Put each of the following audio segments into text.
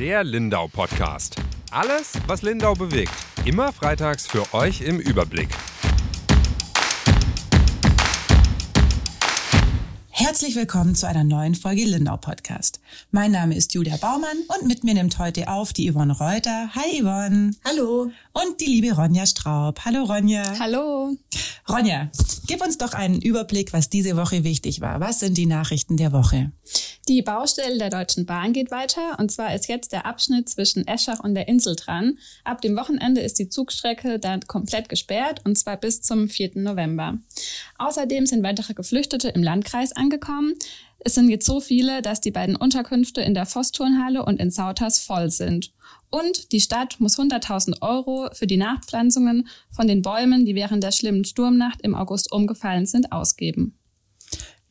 Der Lindau Podcast. Alles, was Lindau bewegt. Immer freitags für euch im Überblick. Herzlich willkommen zu einer neuen Folge Lindau Podcast. Mein Name ist Julia Baumann und mit mir nimmt heute auf die Yvonne Reuter. Hi Yvonne. Hallo. Und die liebe Ronja Straub. Hallo Ronja. Hallo. Ronja, gib uns doch einen Überblick, was diese Woche wichtig war. Was sind die Nachrichten der Woche? Die Baustelle der Deutschen Bahn geht weiter und zwar ist jetzt der Abschnitt zwischen Eschach und der Insel dran. Ab dem Wochenende ist die Zugstrecke dann komplett gesperrt und zwar bis zum 4. November. Außerdem sind weitere Geflüchtete im Landkreis angekommen. Es sind jetzt so viele, dass die beiden Unterkünfte in der Voss-Turnhalle und in Sautas voll sind. Und die Stadt muss 100.000 Euro für die Nachpflanzungen von den Bäumen, die während der schlimmen Sturmnacht im August umgefallen sind, ausgeben.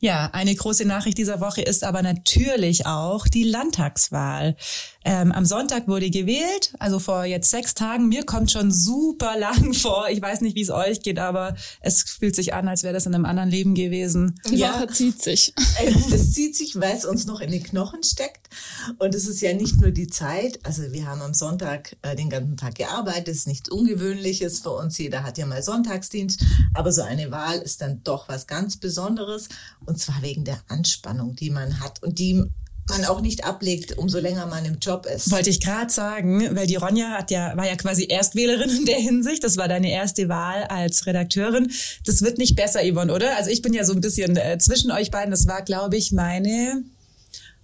Ja, eine große Nachricht dieser Woche ist aber natürlich auch die Landtagswahl. Ähm, am Sonntag wurde gewählt, also vor jetzt sechs Tagen. Mir kommt schon super lang vor. Ich weiß nicht, wie es euch geht, aber es fühlt sich an, als wäre das in einem anderen Leben gewesen. Die ja. Woche zieht sich. Es, es zieht sich, weil es uns noch in den Knochen steckt. Und es ist ja nicht nur die Zeit. Also wir haben am Sonntag äh, den ganzen Tag gearbeitet. Das ist nichts Ungewöhnliches für uns. Jeder hat ja mal Sonntagsdienst. Aber so eine Wahl ist dann doch was ganz Besonderes. Und zwar wegen der Anspannung, die man hat und die man auch nicht ablegt, umso länger man im Job ist. Wollte ich gerade sagen, weil die Ronja hat ja, war ja quasi Erstwählerin in der Hinsicht. Das war deine erste Wahl als Redakteurin. Das wird nicht besser, Yvonne, oder? Also ich bin ja so ein bisschen äh, zwischen euch beiden. Das war, glaube ich, meine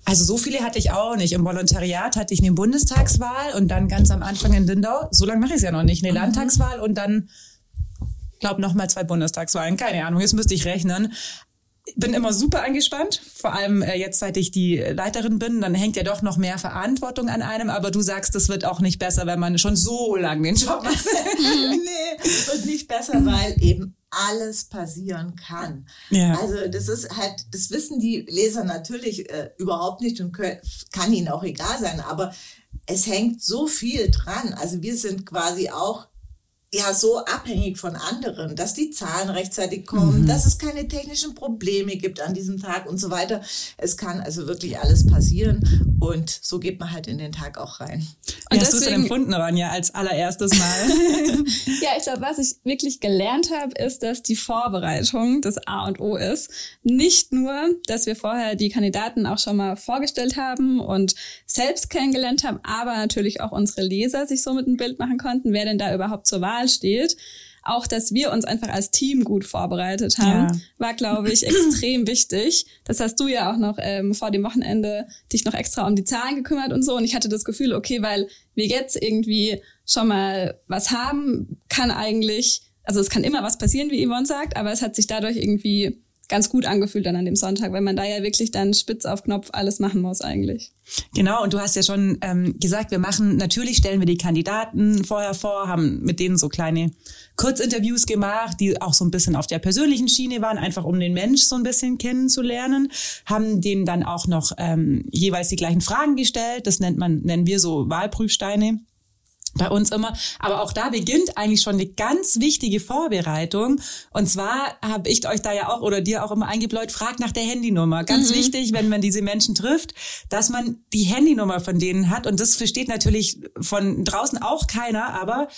also so viele hatte ich auch nicht. Im Volontariat hatte ich eine Bundestagswahl und dann ganz am Anfang in Lindau, so lange mache ich es ja noch nicht, eine mhm. Landtagswahl und dann, glaube noch mal zwei Bundestagswahlen. Keine Ahnung, jetzt müsste ich rechnen bin immer super angespannt, vor allem äh, jetzt, seit ich die Leiterin bin, dann hängt ja doch noch mehr Verantwortung an einem, aber du sagst, das wird auch nicht besser, wenn man schon so lange den Job macht. nee, wird nicht besser, weil eben alles passieren kann. Ja. Also das ist halt, das wissen die Leser natürlich äh, überhaupt nicht und können, kann ihnen auch egal sein, aber es hängt so viel dran. Also wir sind quasi auch ja so abhängig von anderen, dass die Zahlen rechtzeitig kommen, mhm. dass es keine technischen Probleme gibt an diesem Tag und so weiter. Es kann also wirklich alles passieren und so geht man halt in den Tag auch rein. Und Wie hast du es empfunden, Ronja, als allererstes Mal? ja, ich glaube, was ich wirklich gelernt habe, ist, dass die Vorbereitung das A und O ist. Nicht nur, dass wir vorher die Kandidaten auch schon mal vorgestellt haben und selbst kennengelernt haben, aber natürlich auch unsere Leser sich so mit ein Bild machen konnten, wer denn da überhaupt zur Wahl steht. Auch, dass wir uns einfach als Team gut vorbereitet haben, ja. war, glaube ich, extrem wichtig. Das hast du ja auch noch ähm, vor dem Wochenende dich noch extra um die Zahlen gekümmert und so. Und ich hatte das Gefühl, okay, weil wir jetzt irgendwie schon mal was haben, kann eigentlich, also es kann immer was passieren, wie Yvonne sagt, aber es hat sich dadurch irgendwie ganz gut angefühlt dann an dem Sonntag, weil man da ja wirklich dann spitz auf Knopf alles machen muss eigentlich. Genau, und du hast ja schon ähm, gesagt, wir machen, natürlich stellen wir die Kandidaten vorher vor, haben mit denen so kleine Kurzinterviews gemacht, die auch so ein bisschen auf der persönlichen Schiene waren, einfach um den Mensch so ein bisschen kennenzulernen, haben denen dann auch noch ähm, jeweils die gleichen Fragen gestellt, das nennt man, nennen wir so Wahlprüfsteine bei uns immer. Aber auch da beginnt eigentlich schon eine ganz wichtige Vorbereitung. Und zwar habe ich euch da ja auch oder dir auch immer eingebläut, fragt nach der Handynummer. Ganz mhm. wichtig, wenn man diese Menschen trifft, dass man die Handynummer von denen hat. Und das versteht natürlich von draußen auch keiner, aber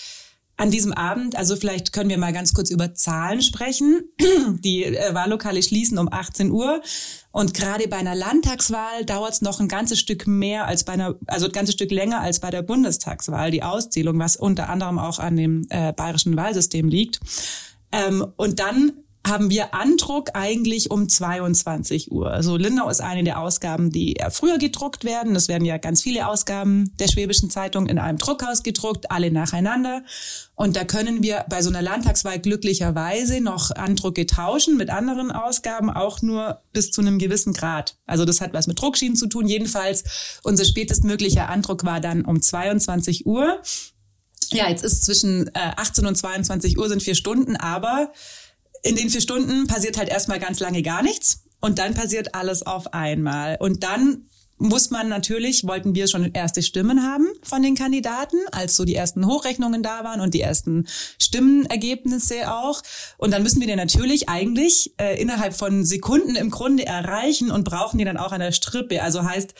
an diesem Abend, also vielleicht können wir mal ganz kurz über Zahlen sprechen. Die äh, Wahllokale schließen um 18 Uhr und gerade bei einer Landtagswahl dauert es noch ein ganzes Stück mehr als bei einer, also ein ganzes Stück länger als bei der Bundestagswahl, die Auszählung, was unter anderem auch an dem äh, bayerischen Wahlsystem liegt. Ähm, und dann haben wir Andruck eigentlich um 22 Uhr. Also Lindau ist eine der Ausgaben, die früher gedruckt werden. Das werden ja ganz viele Ausgaben der Schwäbischen Zeitung in einem Druckhaus gedruckt, alle nacheinander. Und da können wir bei so einer Landtagswahl glücklicherweise noch Andrucke tauschen mit anderen Ausgaben, auch nur bis zu einem gewissen Grad. Also das hat was mit Druckschienen zu tun. Jedenfalls unser spätestmöglicher Andruck war dann um 22 Uhr. Ja, jetzt ist zwischen äh, 18 und 22 Uhr sind vier Stunden, aber in den vier Stunden passiert halt erstmal ganz lange gar nichts und dann passiert alles auf einmal. Und dann muss man natürlich, wollten wir schon erste Stimmen haben von den Kandidaten, als so die ersten Hochrechnungen da waren und die ersten Stimmenergebnisse auch. Und dann müssen wir den natürlich eigentlich äh, innerhalb von Sekunden im Grunde erreichen und brauchen die dann auch an der Strippe. Also heißt,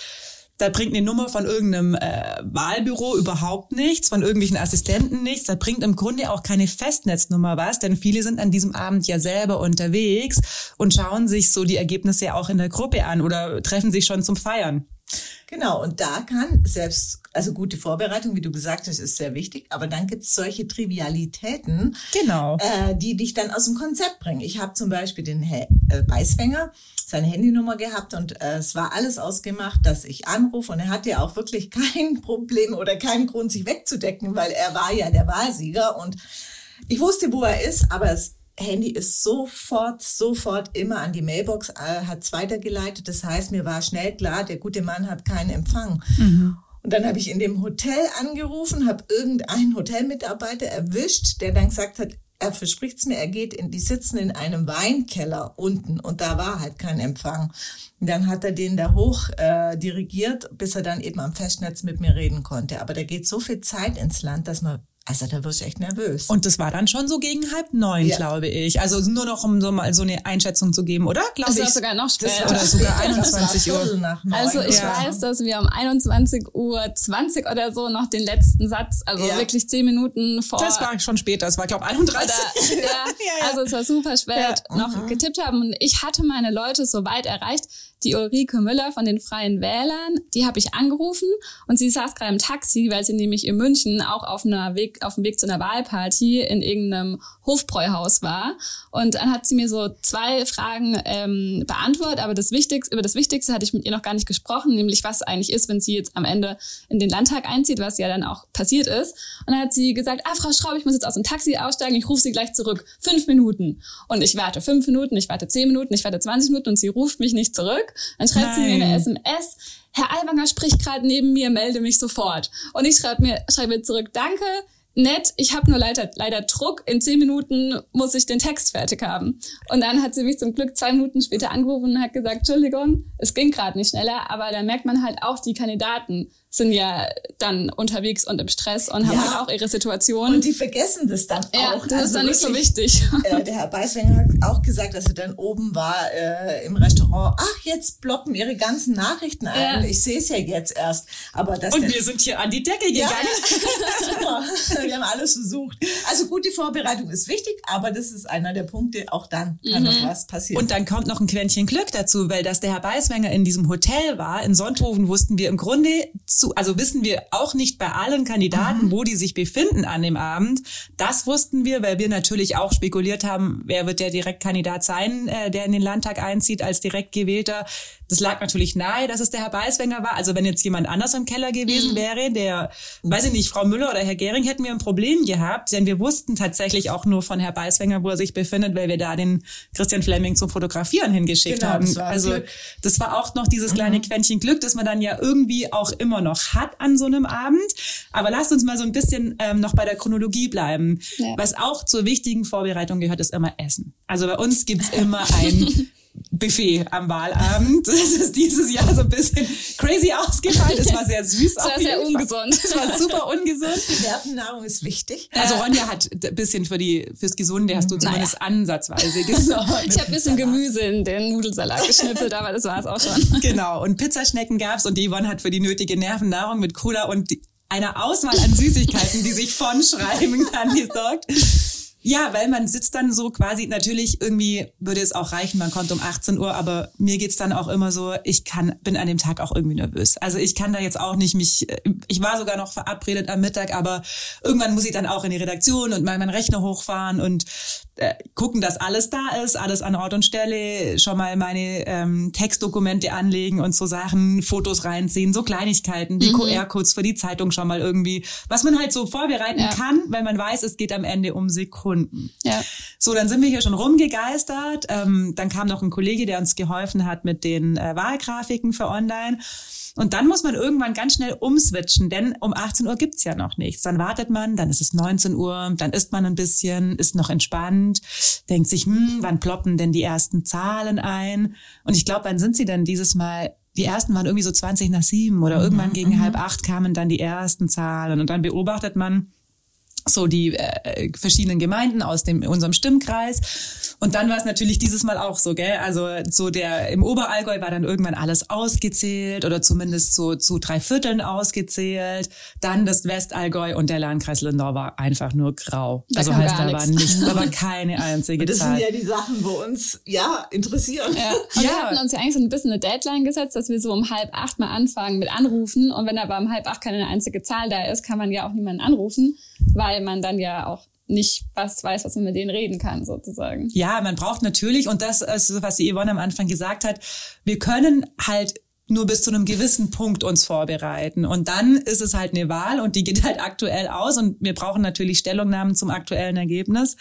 Da bringt eine Nummer von irgendeinem äh, Wahlbüro überhaupt nichts, von irgendwelchen Assistenten nichts. Da bringt im Grunde auch keine Festnetznummer was, denn viele sind an diesem Abend ja selber unterwegs und schauen sich so die Ergebnisse ja auch in der Gruppe an oder treffen sich schon zum Feiern. Genau, und da kann selbst, also gute Vorbereitung, wie du gesagt hast, ist sehr wichtig, aber dann gibt's solche Trivialitäten, genau. äh, die dich dann aus dem Konzept bringen. Ich habe zum Beispiel den He äh, Beisfänger, seine Handynummer gehabt und äh, es war alles ausgemacht, dass ich anrufe und er hatte auch wirklich kein Problem oder keinen Grund, sich wegzudecken, weil er war ja der Wahlsieger und ich wusste, wo er ist, aber es Handy ist sofort, sofort immer an die Mailbox, äh, hat es weitergeleitet. Das heißt, mir war schnell klar, der gute Mann hat keinen Empfang. Mhm. Und dann habe ich in dem Hotel angerufen, habe irgendeinen Hotelmitarbeiter erwischt, der dann gesagt hat, er verspricht's mir, er geht in, die sitzen in einem Weinkeller unten und da war halt kein Empfang. Und dann hat er den da hoch äh, dirigiert, bis er dann eben am Festnetz mit mir reden konnte. Aber da geht so viel Zeit ins Land, dass man also da wirst du echt nervös. Und das war dann schon so gegen halb neun, ja. glaube ich. Also nur noch, um so mal so eine Einschätzung zu geben, oder? Glaube das war sogar noch später. Oder sogar 21 Uhr. Nach Also ich ja. weiß, dass wir um 21 Uhr 20 oder so noch den letzten Satz, also ja. wirklich zehn Minuten vor. Das war schon später, das war glaube ich 31. Oder, ja, also es war super spät, noch mhm. getippt haben. Und ich hatte meine Leute so weit erreicht, die Ulrike Müller von den Freien Wählern, die habe ich angerufen und sie saß gerade im Taxi, weil sie nämlich in München auch auf einer Weg, auf dem Weg zu einer Wahlparty in irgendeinem Hofbräuhaus war. Und dann hat sie mir so zwei Fragen ähm, beantwortet, aber das Wichtigste, über das Wichtigste hatte ich mit ihr noch gar nicht gesprochen, nämlich was eigentlich ist, wenn sie jetzt am Ende in den Landtag einzieht, was ja dann auch passiert ist. Und dann hat sie gesagt, ah, Frau Schraub, ich muss jetzt aus dem Taxi aussteigen, ich rufe Sie gleich zurück. Fünf Minuten. Und ich warte fünf Minuten, ich warte zehn Minuten, ich warte 20 Minuten und sie ruft mich nicht zurück. Dann schreibt Nein. sie mir eine SMS. Herr Alwanger spricht gerade neben mir, melde mich sofort. Und ich schreibe mir, schreibe mir zurück, danke, nett, ich habe nur leider, leider Druck, in zehn Minuten muss ich den Text fertig haben. Und dann hat sie mich zum Glück zwei Minuten später angerufen und hat gesagt, Entschuldigung, es ging gerade nicht schneller, aber da merkt man halt auch die Kandidaten, sind ja dann unterwegs und im Stress und haben ja. halt auch ihre Situation. Und die vergessen das dann ja, auch. Das also ist dann nicht so wichtig. Äh, der Herr Beiswenger hat auch gesagt, dass er dann oben war äh, im Restaurant. Ach, jetzt ploppen ihre ganzen Nachrichten ein. Ja. Ich sehe es ja jetzt erst. Aber das und wir sind hier an die Decke gegangen. Ja, wir haben alles versucht. Also gute Vorbereitung ist wichtig, aber das ist einer der Punkte. Auch dann kann mhm. noch was passieren. Und dann kommt noch ein Quäntchen Glück dazu, weil dass der Herr Beiswenger in diesem Hotel war, in Sonthofen, wussten wir im Grunde zu, also wissen wir auch nicht bei allen Kandidaten, mhm. wo die sich befinden an dem Abend. Das wussten wir, weil wir natürlich auch spekuliert haben, wer wird der Direktkandidat sein, äh, der in den Landtag einzieht als direkt gewählter. Das lag natürlich nahe, dass es der Herr Beiswenger war. Also wenn jetzt jemand anders im Keller gewesen mhm. wäre, der, weiß ich nicht, Frau Müller oder Herr Gehring hätten wir ein Problem gehabt, denn wir wussten tatsächlich auch nur von Herr Beiswenger, wo er sich befindet, weil wir da den Christian Fleming zum Fotografieren hingeschickt genau, haben. Das also Glück. das war auch noch dieses kleine mhm. Quäntchen Glück, das man dann ja irgendwie auch immer noch hat an so einem Abend. Aber lasst uns mal so ein bisschen ähm, noch bei der Chronologie bleiben. Ja. Was auch zur wichtigen Vorbereitung gehört, ist immer Essen. Also bei uns gibt's immer ein Buffet am Wahlabend. Das ist dieses Jahr so ein bisschen crazy ausgefallen. Es war sehr süß. Es war sehr ungesund. Es war super ungesund. Die Nervennahrung ist wichtig. Also Ronja hat ein bisschen für die, fürs Gesunde hast du zumindest naja. ansatzweise gesorgt. Ich habe ein bisschen Gemüse in den Nudelsalat geschnippelt, aber das war es auch schon. Genau. Und Pizzaschnecken gab's und die Yvonne hat für die nötige Nervennahrung mit Cola und einer Auswahl an Süßigkeiten, die sich von schreiben kann, gesorgt. Ja, weil man sitzt dann so quasi, natürlich irgendwie würde es auch reichen, man kommt um 18 Uhr, aber mir geht's dann auch immer so, ich kann, bin an dem Tag auch irgendwie nervös. Also ich kann da jetzt auch nicht mich, ich war sogar noch verabredet am Mittag, aber irgendwann muss ich dann auch in die Redaktion und mal meinen Rechner hochfahren und äh, gucken, dass alles da ist, alles an Ort und Stelle, schon mal meine ähm, Textdokumente anlegen und so Sachen, Fotos reinziehen, so Kleinigkeiten, die mhm. QR-Codes für die Zeitung schon mal irgendwie, was man halt so vorbereiten ja. kann, weil man weiß, es geht am Ende um Sekunden. Ja. So, dann sind wir hier schon rumgegeistert. Ähm, dann kam noch ein Kollege, der uns geholfen hat mit den äh, Wahlgrafiken für online. Und dann muss man irgendwann ganz schnell umswitchen, denn um 18 Uhr gibt's ja noch nichts. Dann wartet man, dann ist es 19 Uhr, dann isst man ein bisschen, ist noch entspannt, denkt sich, hm, wann ploppen denn die ersten Zahlen ein? Und ich glaube, wann sind sie denn dieses Mal die ersten waren irgendwie so 20 nach sieben oder irgendwann gegen mhm. halb acht kamen dann die ersten Zahlen und dann beobachtet man, so die äh, verschiedenen Gemeinden aus dem unserem Stimmkreis. Und dann war es natürlich dieses Mal auch so, gell? Also so der im Oberallgäu war dann irgendwann alles ausgezählt oder zumindest so zu drei Vierteln ausgezählt. Dann das Westallgäu und der Landkreis Lindau war einfach nur grau. Da also heißt, da war nichts, aber keine einzige das Zahl. Das sind ja die Sachen, wo uns ja interessieren. Ja. Und ja. wir hatten uns ja eigentlich so ein bisschen eine Deadline gesetzt, dass wir so um halb acht mal anfangen mit Anrufen. Und wenn aber um halb acht keine einzige Zahl da ist, kann man ja auch niemanden anrufen, weil man dann ja auch nicht was weiß, was man mit denen reden kann, sozusagen. Ja, man braucht natürlich, und das ist, was die Yvonne am Anfang gesagt hat, wir können halt nur bis zu einem gewissen Punkt uns vorbereiten. Und dann ist es halt eine Wahl und die geht halt aktuell aus und wir brauchen natürlich Stellungnahmen zum aktuellen Ergebnis.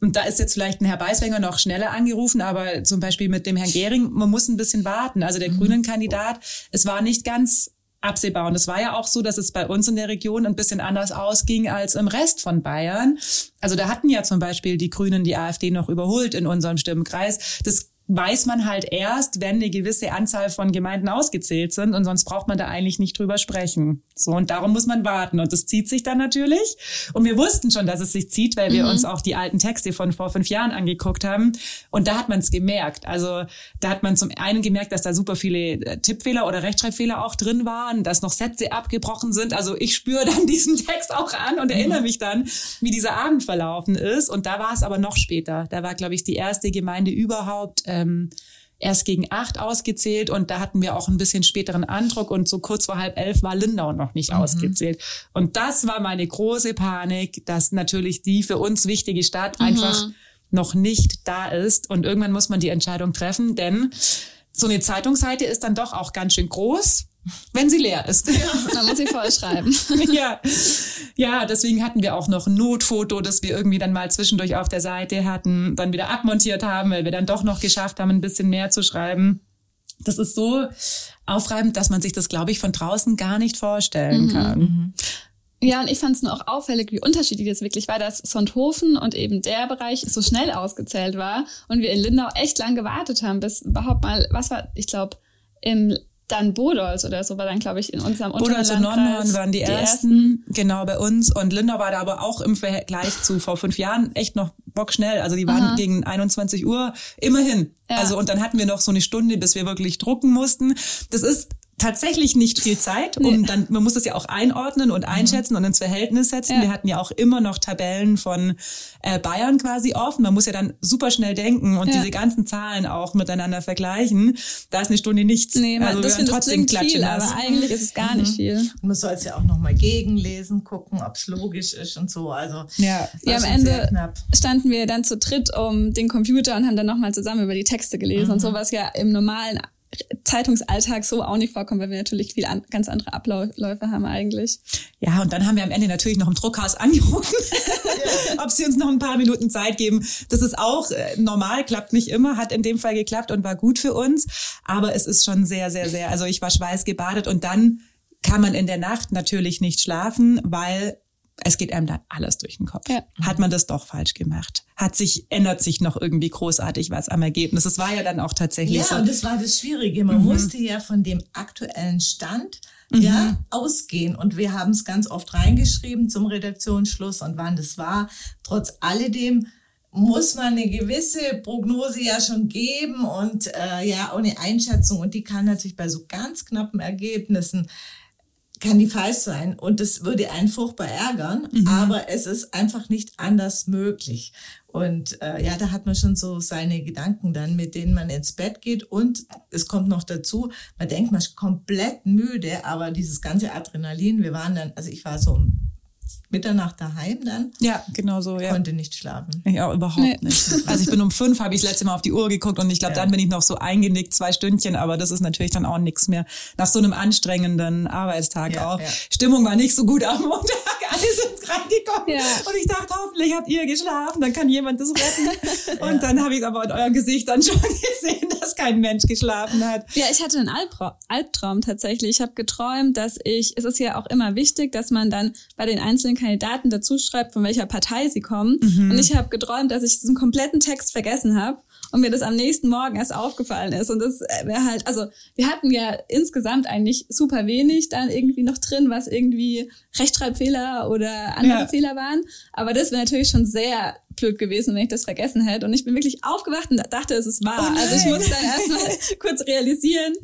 Und da ist jetzt vielleicht ein Herr Beiswenger noch schneller angerufen, aber zum Beispiel mit dem Herrn Gehring, man muss ein bisschen warten. Also der mhm. grünen Kandidat, es war nicht ganz absehbar. Und es war ja auch so, dass es bei uns in der Region ein bisschen anders ausging als im Rest von Bayern. Also da hatten ja zum Beispiel die Grünen die AfD noch überholt in unserem Stimmenkreis. Das weiß man halt erst, wenn eine gewisse Anzahl von Gemeinden ausgezählt sind und sonst braucht man da eigentlich nicht drüber sprechen. So und darum muss man warten und das zieht sich dann natürlich und wir wussten schon, dass es sich zieht, weil wir mhm. uns auch die alten Texte von vor fünf Jahren angeguckt haben und da hat man es gemerkt. Also da hat man zum einen gemerkt, dass da super viele äh, Tippfehler oder Rechtschreibfehler auch drin waren, dass noch Sätze abgebrochen sind. Also ich spüre dann diesen Text auch an und erinnere mhm. mich dann, wie dieser Abend verlaufen ist und da war es aber noch später. Da war glaube ich die erste Gemeinde überhaupt äh, ähm, erst gegen acht ausgezählt und da hatten wir auch ein bisschen späteren Andruck und so kurz vor halb elf war Lindau noch nicht mhm. ausgezählt. Und das war meine große Panik, dass natürlich die für uns wichtige Stadt mhm. einfach noch nicht da ist und irgendwann muss man die Entscheidung treffen, denn so eine Zeitungsseite ist dann doch auch ganz schön groß wenn sie leer ist. Ja, dann muss sie voll schreiben. ja. ja, deswegen hatten wir auch noch ein Notfoto, das wir irgendwie dann mal zwischendurch auf der Seite hatten, dann wieder abmontiert haben, weil wir dann doch noch geschafft haben, ein bisschen mehr zu schreiben. Das ist so aufreibend, dass man sich das, glaube ich, von draußen gar nicht vorstellen mhm. kann. Ja, und ich fand es nur auch auffällig, wie unterschiedlich es wirklich war, dass Sonthofen und eben der Bereich so schnell ausgezählt war und wir in Lindau echt lang gewartet haben, bis überhaupt mal, was war, ich glaube, im dann Bodolz oder so war dann, glaube ich, in unserem Bodolz und Nordhorn waren die, die ersten, ersten, genau bei uns. Und Lindau war da aber auch im Vergleich zu vor fünf Jahren echt noch bockschnell. Also die waren Aha. gegen 21 Uhr immerhin. Ja. Also und dann hatten wir noch so eine Stunde, bis wir wirklich drucken mussten. Das ist tatsächlich nicht viel Zeit, um nee. dann, man muss das ja auch einordnen und mhm. einschätzen mhm. und ins Verhältnis setzen. Ja. Wir hatten ja auch immer noch Tabellen von äh, Bayern quasi offen. Man muss ja dann super schnell denken und ja. diese ganzen Zahlen auch miteinander vergleichen. Da ist eine Stunde nichts. Nee, man, also das wir trotzdem das viel, aber eigentlich ist es gar mhm. nicht viel. Und man soll es ja auch nochmal gegenlesen, gucken, ob es logisch ist und so. Also ja, ja am Ende standen wir dann zu dritt um den Computer und haben dann nochmal zusammen über die Texte gelesen mhm. und sowas ja im normalen Zeitungsalltag so auch nicht vorkommen, weil wir natürlich viel an, ganz andere Abläufe haben eigentlich. Ja, und dann haben wir am Ende natürlich noch im Druckhaus angerufen, ob sie uns noch ein paar Minuten Zeit geben. Das ist auch äh, normal, klappt nicht immer, hat in dem Fall geklappt und war gut für uns. Aber es ist schon sehr, sehr, sehr, also ich war schweißgebadet und dann kann man in der Nacht natürlich nicht schlafen, weil es geht einem dann alles durch den Kopf. Ja. Hat man das doch falsch gemacht? Hat sich, ändert sich noch irgendwie großartig was am Ergebnis? Das war ja dann auch tatsächlich ja, so. Ja, und das war das Schwierige. Man mhm. musste ja von dem aktuellen Stand mhm. ja, ausgehen. Und wir haben es ganz oft reingeschrieben zum Redaktionsschluss und wann das war. Trotz alledem muss man eine gewisse Prognose ja schon geben und äh, ja, ohne Einschätzung. Und die kann natürlich bei so ganz knappen Ergebnissen kann die falsch sein und das würde einen furchtbar ärgern, mhm. aber es ist einfach nicht anders möglich. Und äh, ja, da hat man schon so seine Gedanken dann, mit denen man ins Bett geht. Und es kommt noch dazu, man denkt, man ist komplett müde, aber dieses ganze Adrenalin, wir waren dann, also ich war so um Mitternacht daheim dann. Ja, genau so, ja. Konnte nicht schlafen. Auch überhaupt nee. nicht. Also ich bin um fünf, habe ich das letzte Mal auf die Uhr geguckt und ich glaube, ja. dann bin ich noch so eingenickt, zwei Stündchen, aber das ist natürlich dann auch nichts mehr. Nach so einem anstrengenden Arbeitstag ja, auch. Ja. Stimmung war nicht so gut am Montag, alle sind reingekommen ja. und ich dachte, hoffentlich habt ihr geschlafen, dann kann jemand das retten. Und dann habe ich aber in eurem Gesicht dann schon gesehen, dass kein Mensch geschlafen hat. Ja, ich hatte einen Albtraum, Albtraum tatsächlich. Ich habe geträumt, dass ich, es ist ja auch immer wichtig, dass man dann bei den einzelnen Kandidaten dazu schreibt, von welcher Partei sie kommen. Mhm. Und ich habe geträumt, dass ich diesen kompletten Text vergessen habe und mir das am nächsten Morgen erst aufgefallen ist. Und das wäre halt, also wir hatten ja insgesamt eigentlich super wenig dann irgendwie noch drin, was irgendwie Rechtschreibfehler oder andere ja. Fehler waren. Aber das wäre natürlich schon sehr blöd gewesen, wenn ich das vergessen hätte. Und ich bin wirklich aufgewacht und dachte, es ist wahr. Oh also ich musste dann erstmal kurz realisieren,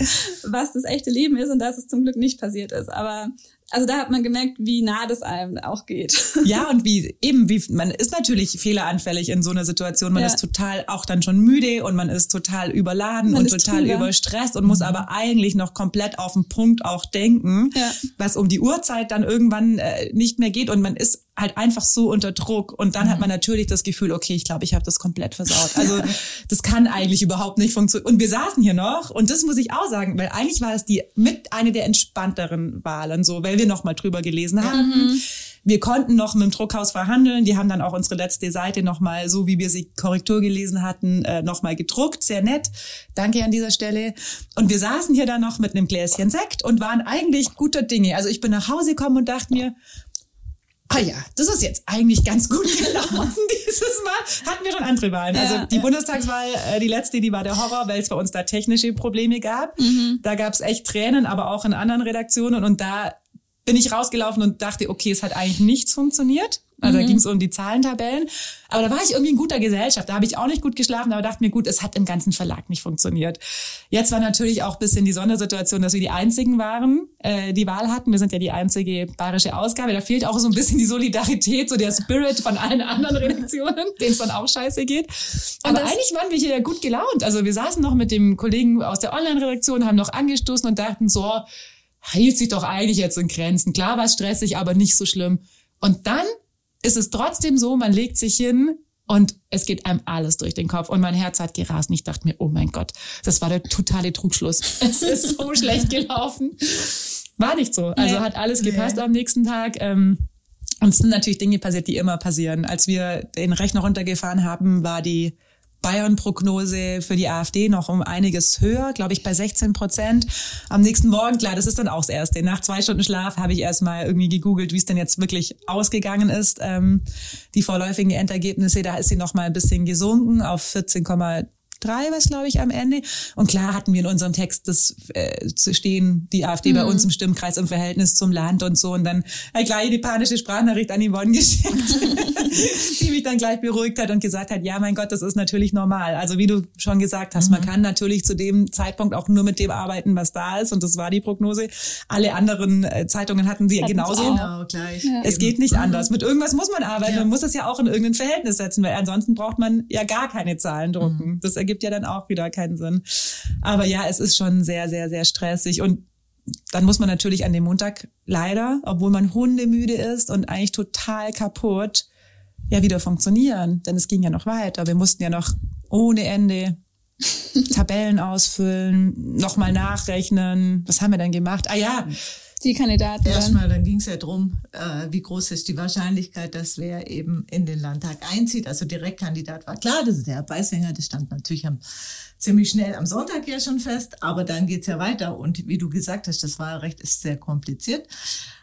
was das echte Leben ist und dass es zum Glück nicht passiert ist. Aber also da hat man gemerkt, wie nah das einem auch geht. Ja, und wie eben, wie man ist natürlich fehleranfällig in so einer Situation. Man ja. ist total auch dann schon müde und man ist total überladen man und total drüber. überstresst und muss aber eigentlich noch komplett auf den Punkt auch denken, ja. was um die Uhrzeit dann irgendwann äh, nicht mehr geht und man ist halt einfach so unter Druck und dann mhm. hat man natürlich das Gefühl, okay, ich glaube, ich habe das komplett versaut. Also das kann eigentlich überhaupt nicht funktionieren. Und wir saßen hier noch und das muss ich auch sagen, weil eigentlich war es die mit eine der entspannteren Wahlen, so, weil wir noch mal drüber gelesen haben. Mhm. Wir konnten noch mit dem Druckhaus verhandeln. Die haben dann auch unsere letzte Seite noch mal, so wie wir sie Korrektur gelesen hatten, äh, noch mal gedruckt. Sehr nett. Danke an dieser Stelle. Und wir saßen hier dann noch mit einem Gläschen Sekt und waren eigentlich guter Dinge. Also ich bin nach Hause gekommen und dachte mir, ah ja, das ist jetzt eigentlich ganz gut gelaufen dieses Mal. Hatten wir schon andere Wahlen. Ja, also die ja. Bundestagswahl, äh, die letzte, die war der Horror, weil es bei uns da technische Probleme gab. Mhm. Da gab es echt Tränen, aber auch in anderen Redaktionen. Und da bin ich rausgelaufen und dachte, okay, es hat eigentlich nichts funktioniert. Also mhm. da ging es um die Zahlentabellen. Aber da war ich irgendwie in guter Gesellschaft. Da habe ich auch nicht gut geschlafen, aber dachte mir, gut, es hat im ganzen Verlag nicht funktioniert. Jetzt war natürlich auch bisschen die Sondersituation, dass wir die einzigen waren, äh, die Wahl hatten. Wir sind ja die einzige bayerische Ausgabe. Da fehlt auch so ein bisschen die Solidarität, so der Spirit von allen anderen Redaktionen, denen es dann auch scheiße geht. Aber eigentlich waren wir hier gut gelaunt. Also wir saßen noch mit dem Kollegen aus der Online-Redaktion, haben noch angestoßen und dachten so, hielt sich doch eigentlich jetzt in Grenzen. Klar war stressig, aber nicht so schlimm. Und dann ist es trotzdem so, man legt sich hin und es geht einem alles durch den Kopf und mein Herz hat gerast und ich dachte mir, oh mein Gott, das war der totale Trugschluss. Es ist so schlecht gelaufen. War nicht so. Also nee. hat alles gepasst nee. am nächsten Tag. Ähm, und es sind natürlich Dinge passiert, die immer passieren. Als wir den Rechner runtergefahren haben, war die Bayern-Prognose für die AfD noch um einiges höher, glaube ich bei 16 Prozent. Am nächsten Morgen, klar, das ist dann auch das Erste. Nach zwei Stunden Schlaf habe ich erstmal irgendwie gegoogelt, wie es denn jetzt wirklich ausgegangen ist. Ähm, die vorläufigen Endergebnisse, da ist sie noch mal ein bisschen gesunken auf 14, drei was glaube ich am Ende. Und klar hatten wir in unserem Text das äh, zu stehen, die AfD mhm. bei uns im Stimmkreis im Verhältnis zum Land und so. Und dann halt gleich die panische Sprachnachricht an Yvonne geschickt, die mich dann gleich beruhigt hat und gesagt hat, ja mein Gott, das ist natürlich normal. Also wie du schon gesagt hast, mhm. man kann natürlich zu dem Zeitpunkt auch nur mit dem arbeiten, was da ist. Und das war die Prognose. Alle anderen äh, Zeitungen hatten sie hatten genauso. Genau, gleich. Ja. Es geht nicht mhm. anders. Mit irgendwas muss man arbeiten. Ja. Man muss es ja auch in irgendein Verhältnis setzen, weil ansonsten braucht man ja gar keine Zahlen drucken. Mhm. Das ergibt ja dann auch wieder keinen Sinn. Aber ja, es ist schon sehr, sehr, sehr stressig und dann muss man natürlich an dem Montag leider, obwohl man hundemüde ist und eigentlich total kaputt, ja wieder funktionieren. Denn es ging ja noch weiter. Wir mussten ja noch ohne Ende Tabellen ausfüllen, nochmal nachrechnen. Was haben wir denn gemacht? Ah ja, die Kandidaten. Erstmal, dann ging es ja drum, äh, wie groß ist die Wahrscheinlichkeit, dass wer eben in den Landtag einzieht. Also Direktkandidat war klar, das ist der Herr Beisänger, das stand natürlich am, ziemlich schnell am Sonntag ja schon fest, aber dann geht's ja weiter. Und wie du gesagt hast, das Wahlrecht ist sehr kompliziert.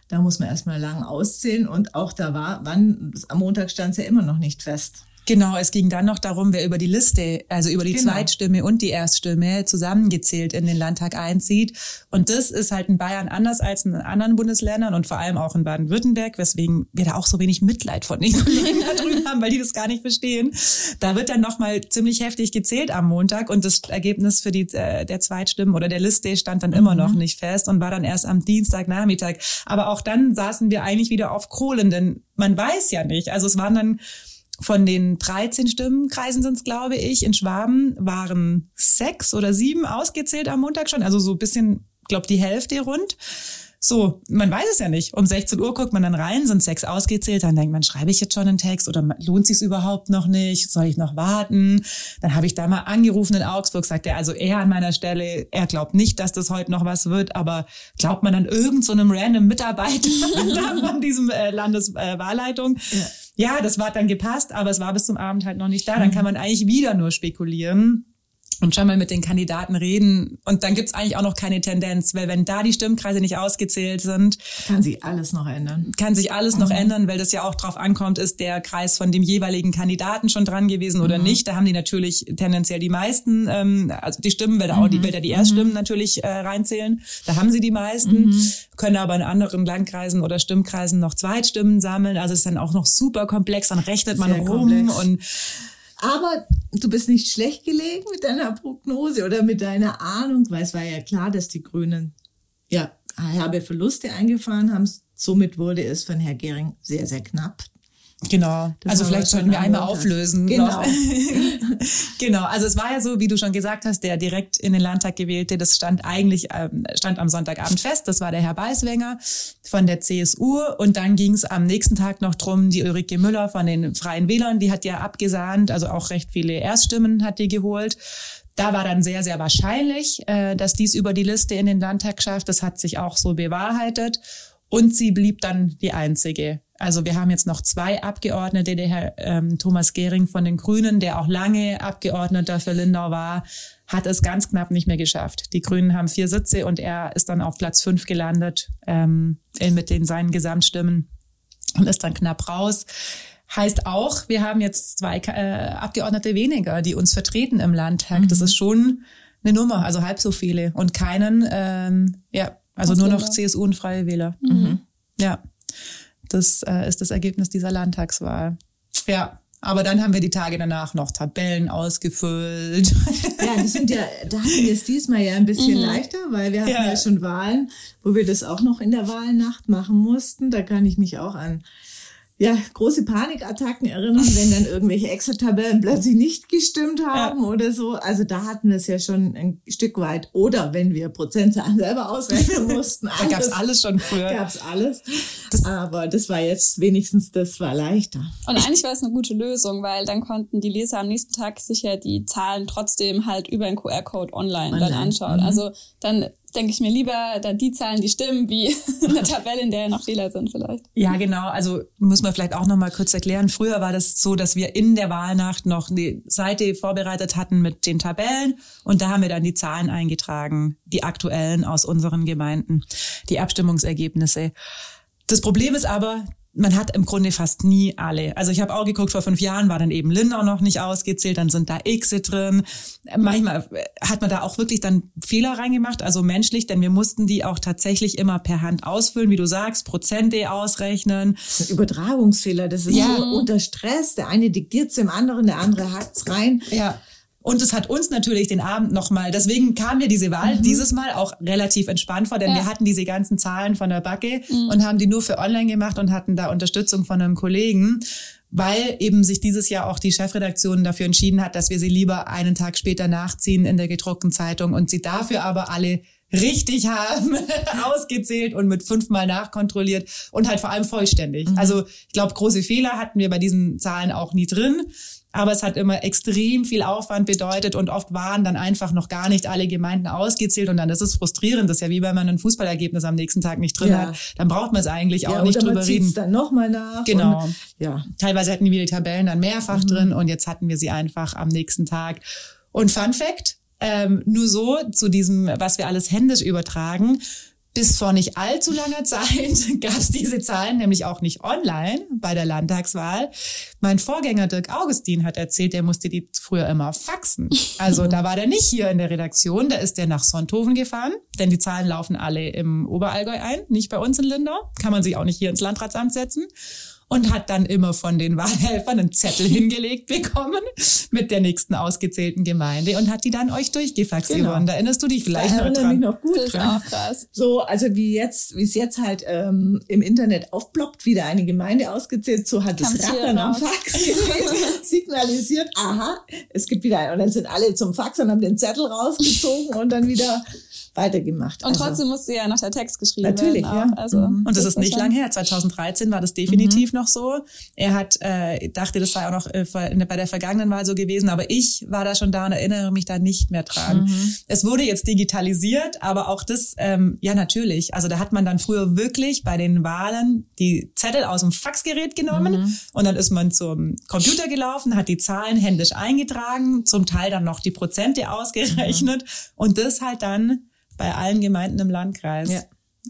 Da muss man erstmal lang auszählen und auch da war, wann, am Montag stand es ja immer noch nicht fest. Genau, es ging dann noch darum, wer über die Liste, also über die genau. Zweitstimme und die Erststimme zusammengezählt in den Landtag einzieht. Und das ist halt in Bayern anders als in anderen Bundesländern und vor allem auch in Baden-Württemberg, weswegen wir da auch so wenig Mitleid von den Kollegen da drüben haben, weil die das gar nicht verstehen. Da wird dann nochmal ziemlich heftig gezählt am Montag und das Ergebnis für die äh, der Zweitstimmen oder der Liste stand dann mhm. immer noch nicht fest und war dann erst am Dienstagnachmittag. Aber auch dann saßen wir eigentlich wieder auf Kohlen, denn man weiß ja nicht. Also es waren dann von den 13 Stimmenkreisen sind es, glaube ich, in Schwaben waren sechs oder sieben ausgezählt am Montag schon, also so bisschen, glaube die Hälfte rund. So, man weiß es ja nicht. Um 16 Uhr guckt man dann rein, sind sechs ausgezählt, dann denkt man, schreibe ich jetzt schon einen Text oder lohnt sich überhaupt noch nicht? Soll ich noch warten? Dann habe ich da mal angerufen in Augsburg, sagt er, also er an meiner Stelle, er glaubt nicht, dass das heute noch was wird, aber glaubt man dann irgend so einem random Mitarbeiter von diesem äh, Landeswahlleitung? Äh, ja ja, das war dann gepasst, aber es war bis zum Abend halt noch nicht da. Dann kann man eigentlich wieder nur spekulieren. Und schon mal mit den Kandidaten reden. Und dann gibt's eigentlich auch noch keine Tendenz, weil wenn da die Stimmkreise nicht ausgezählt sind, kann sich alles noch ändern. Kann sich alles mhm. noch ändern, weil das ja auch drauf ankommt, ist der Kreis von dem jeweiligen Kandidaten schon dran gewesen oder mhm. nicht. Da haben die natürlich tendenziell die meisten, ähm, also die Stimmen, weil da auch die, mhm. weil da die Erststimmen mhm. natürlich äh, reinzählen. Da haben sie die meisten, mhm. können aber in anderen Landkreisen oder Stimmkreisen noch Zweitstimmen sammeln. Also es ist dann auch noch super komplex, dann rechnet man Sehr rum komplex. und aber du bist nicht schlecht gelegen mit deiner Prognose oder mit deiner Ahnung, weil es war ja klar, dass die Grünen ja herbe Verluste eingefahren haben. Somit wurde es von Herr Gering sehr, sehr knapp. Genau. Das also vielleicht sollten wir einmal auflösen. Genau. genau. Also es war ja so, wie du schon gesagt hast, der direkt in den Landtag gewählte, das stand eigentlich ähm, stand am Sonntagabend fest. Das war der Herr Beiswenger von der CSU. Und dann ging es am nächsten Tag noch drum, die Ulrike Müller von den Freien Wählern, die hat ja abgesahnt, also auch recht viele Erststimmen hat die geholt. Da war dann sehr, sehr wahrscheinlich, äh, dass dies über die Liste in den Landtag schafft. Das hat sich auch so bewahrheitet. Und sie blieb dann die einzige. Also wir haben jetzt noch zwei Abgeordnete, der Herr ähm, Thomas Gehring von den Grünen, der auch lange Abgeordneter für Lindau war, hat es ganz knapp nicht mehr geschafft. Die Grünen haben vier Sitze und er ist dann auf Platz fünf gelandet ähm, mit den seinen Gesamtstimmen und ist dann knapp raus. Heißt auch, wir haben jetzt zwei äh, Abgeordnete weniger, die uns vertreten im Landtag. Mhm. Das ist schon eine Nummer, also halb so viele und keinen, ähm, ja, also nur noch CSU und Freie Wähler. Mhm. Ja, das äh, ist das Ergebnis dieser Landtagswahl. Ja, aber dann haben wir die Tage danach noch Tabellen ausgefüllt. Ja, das sind ja, da hatten wir es diesmal ja ein bisschen mhm. leichter, weil wir hatten ja. ja schon Wahlen, wo wir das auch noch in der Wahlnacht machen mussten. Da kann ich mich auch an ja, große Panikattacken erinnern, wenn dann irgendwelche Excel-Tabellen plötzlich nicht gestimmt haben ja. oder so. Also da hatten wir es ja schon ein Stück weit. Oder wenn wir Prozentzahlen selber ausrechnen mussten. da gab es alles schon früher. Gab es alles. Das Aber das war jetzt wenigstens, das war leichter. Und eigentlich war es eine gute Lösung, weil dann konnten die Leser am nächsten Tag sicher die Zahlen trotzdem halt über einen QR-Code online, online, dann anschauen. Mhm. Also dann denke ich mir lieber dann die Zahlen, die stimmen, wie eine Tabelle, in der noch Fehler sind vielleicht. Ja, genau. Also muss man vielleicht auch noch mal kurz erklären. Früher war das so, dass wir in der Wahlnacht noch eine Seite vorbereitet hatten mit den Tabellen und da haben wir dann die Zahlen eingetragen, die aktuellen aus unseren Gemeinden, die Abstimmungsergebnisse. Das Problem ist aber, man hat im Grunde fast nie alle. Also ich habe auch geguckt, vor fünf Jahren war dann eben Lindau noch nicht ausgezählt, dann sind da Xe drin. Manchmal hat man da auch wirklich dann Fehler reingemacht, also menschlich, denn wir mussten die auch tatsächlich immer per Hand ausfüllen, wie du sagst, Prozente ausrechnen. Übertragungsfehler, das ist ja. so unter Stress. Der eine diktiert es dem anderen, der andere hackt's rein. Ja. Und es hat uns natürlich den Abend nochmal, deswegen kam mir diese Wahl mhm. dieses Mal auch relativ entspannt vor, denn ja. wir hatten diese ganzen Zahlen von der Backe mhm. und haben die nur für online gemacht und hatten da Unterstützung von einem Kollegen weil eben sich dieses Jahr auch die Chefredaktion dafür entschieden hat, dass wir sie lieber einen Tag später nachziehen in der gedruckten Zeitung und sie dafür aber alle richtig haben, ausgezählt und mit fünfmal nachkontrolliert und halt vor allem vollständig. Mhm. Also ich glaube, große Fehler hatten wir bei diesen Zahlen auch nie drin. Aber es hat immer extrem viel Aufwand bedeutet und oft waren dann einfach noch gar nicht alle Gemeinden ausgezählt und dann ist es frustrierend. Das ist ja wie wenn man ein Fußballergebnis am nächsten Tag nicht drin ja. hat. Dann braucht man es eigentlich ja, auch nicht drüber man reden. dann nochmal nach. Genau. Und, ja. Teilweise hatten wir die Tabellen dann mehrfach mhm. drin und jetzt hatten wir sie einfach am nächsten Tag. Und Fun Fact, ähm, nur so zu diesem, was wir alles händisch übertragen. Bis vor nicht allzu langer Zeit gab es diese Zahlen nämlich auch nicht online bei der Landtagswahl. Mein Vorgänger Dirk Augustin hat erzählt, der musste die früher immer faxen. Also da war der nicht hier in der Redaktion, da ist der nach Sonthofen gefahren, denn die Zahlen laufen alle im Oberallgäu ein, nicht bei uns in Lindau. Kann man sich auch nicht hier ins Landratsamt setzen und hat dann immer von den Wahlhelfern einen Zettel hingelegt bekommen mit der nächsten ausgezählten Gemeinde und hat die dann euch durchgefaxt, genau. Yvonne. Da erinnerst du dich vielleicht da noch dran? Mich noch gut das ist dran. auch krass. So, also wie jetzt, wie es jetzt halt ähm, im Internet aufploppt, wieder eine Gemeinde ausgezählt, so hat das Rattern am Fax signalisiert, aha, es gibt wieder einen. Und dann sind alle zum Fax und haben den Zettel rausgezogen und dann wieder weitergemacht. Und also, trotzdem musste ja noch der Text geschrieben natürlich, werden. Natürlich, ja. Also, mhm. Und das ist nicht lang her. 2013 war das definitiv mhm. noch so. Er hat, äh, dachte, das sei auch noch äh, bei der vergangenen Wahl so gewesen, aber ich war da schon da und erinnere mich da nicht mehr dran. Mhm. Es wurde jetzt digitalisiert, aber auch das, ähm, ja natürlich. Also da hat man dann früher wirklich bei den Wahlen die Zettel aus dem Faxgerät genommen mhm. und dann ist man zum Computer gelaufen, hat die Zahlen händisch eingetragen, zum Teil dann noch die Prozente ausgerechnet mhm. und das halt dann bei allen Gemeinden im Landkreis. Ja.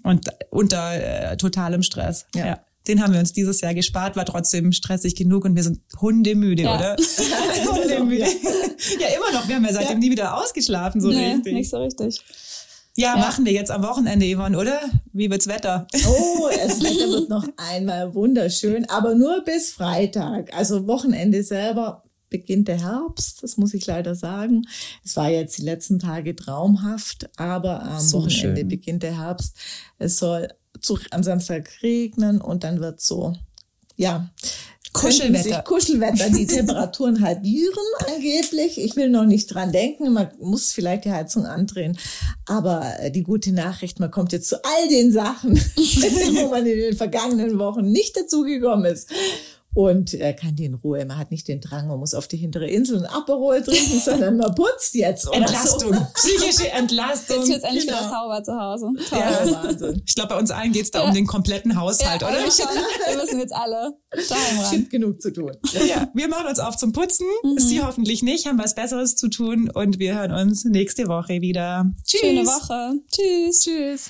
Und unter äh, totalem Stress. Ja. ja. Den haben wir uns dieses Jahr gespart, war trotzdem stressig genug und wir sind hundemüde, ja. oder? hundemüde. ja, immer noch. Wir haben ja seitdem nie wieder ausgeschlafen, so nee, richtig. Nicht so richtig. Ja, ja, machen wir jetzt am Wochenende, Yvonne, oder? Wie wird's Wetter? Oh, das Wetter wird noch einmal wunderschön, aber nur bis Freitag. Also Wochenende selber beginnt der Herbst, das muss ich leider sagen. Es war jetzt die letzten Tage traumhaft, aber am so Wochenende schön. beginnt der Herbst. Es soll zu, am Samstag regnen und dann wird so, ja, Kuschelwetter. Kuschelwetter, die Temperaturen halbieren angeblich. Ich will noch nicht dran denken, man muss vielleicht die Heizung andrehen. Aber äh, die gute Nachricht, man kommt jetzt zu all den Sachen, wo man in den vergangenen Wochen nicht dazugekommen ist und er kann die in Ruhe. Man hat nicht den Drang, man muss auf die hintere Insel ein Aperol trinken, sondern man putzt jetzt. Entlastung, so. psychische Entlastung. Jetzt wird endlich genau. wieder sauber zu Hause. Toll. Ja, Wahnsinn. Ich glaube, bei uns allen geht's da ja. um den kompletten Haushalt, ja, oder? Wir müssen jetzt alle ran. Gibt genug zu tun. Ja, wir machen uns auf zum Putzen. Mhm. Sie hoffentlich nicht, haben was Besseres zu tun und wir hören uns nächste Woche wieder. Tschüss. Schöne Woche. Tschüss. Tschüss.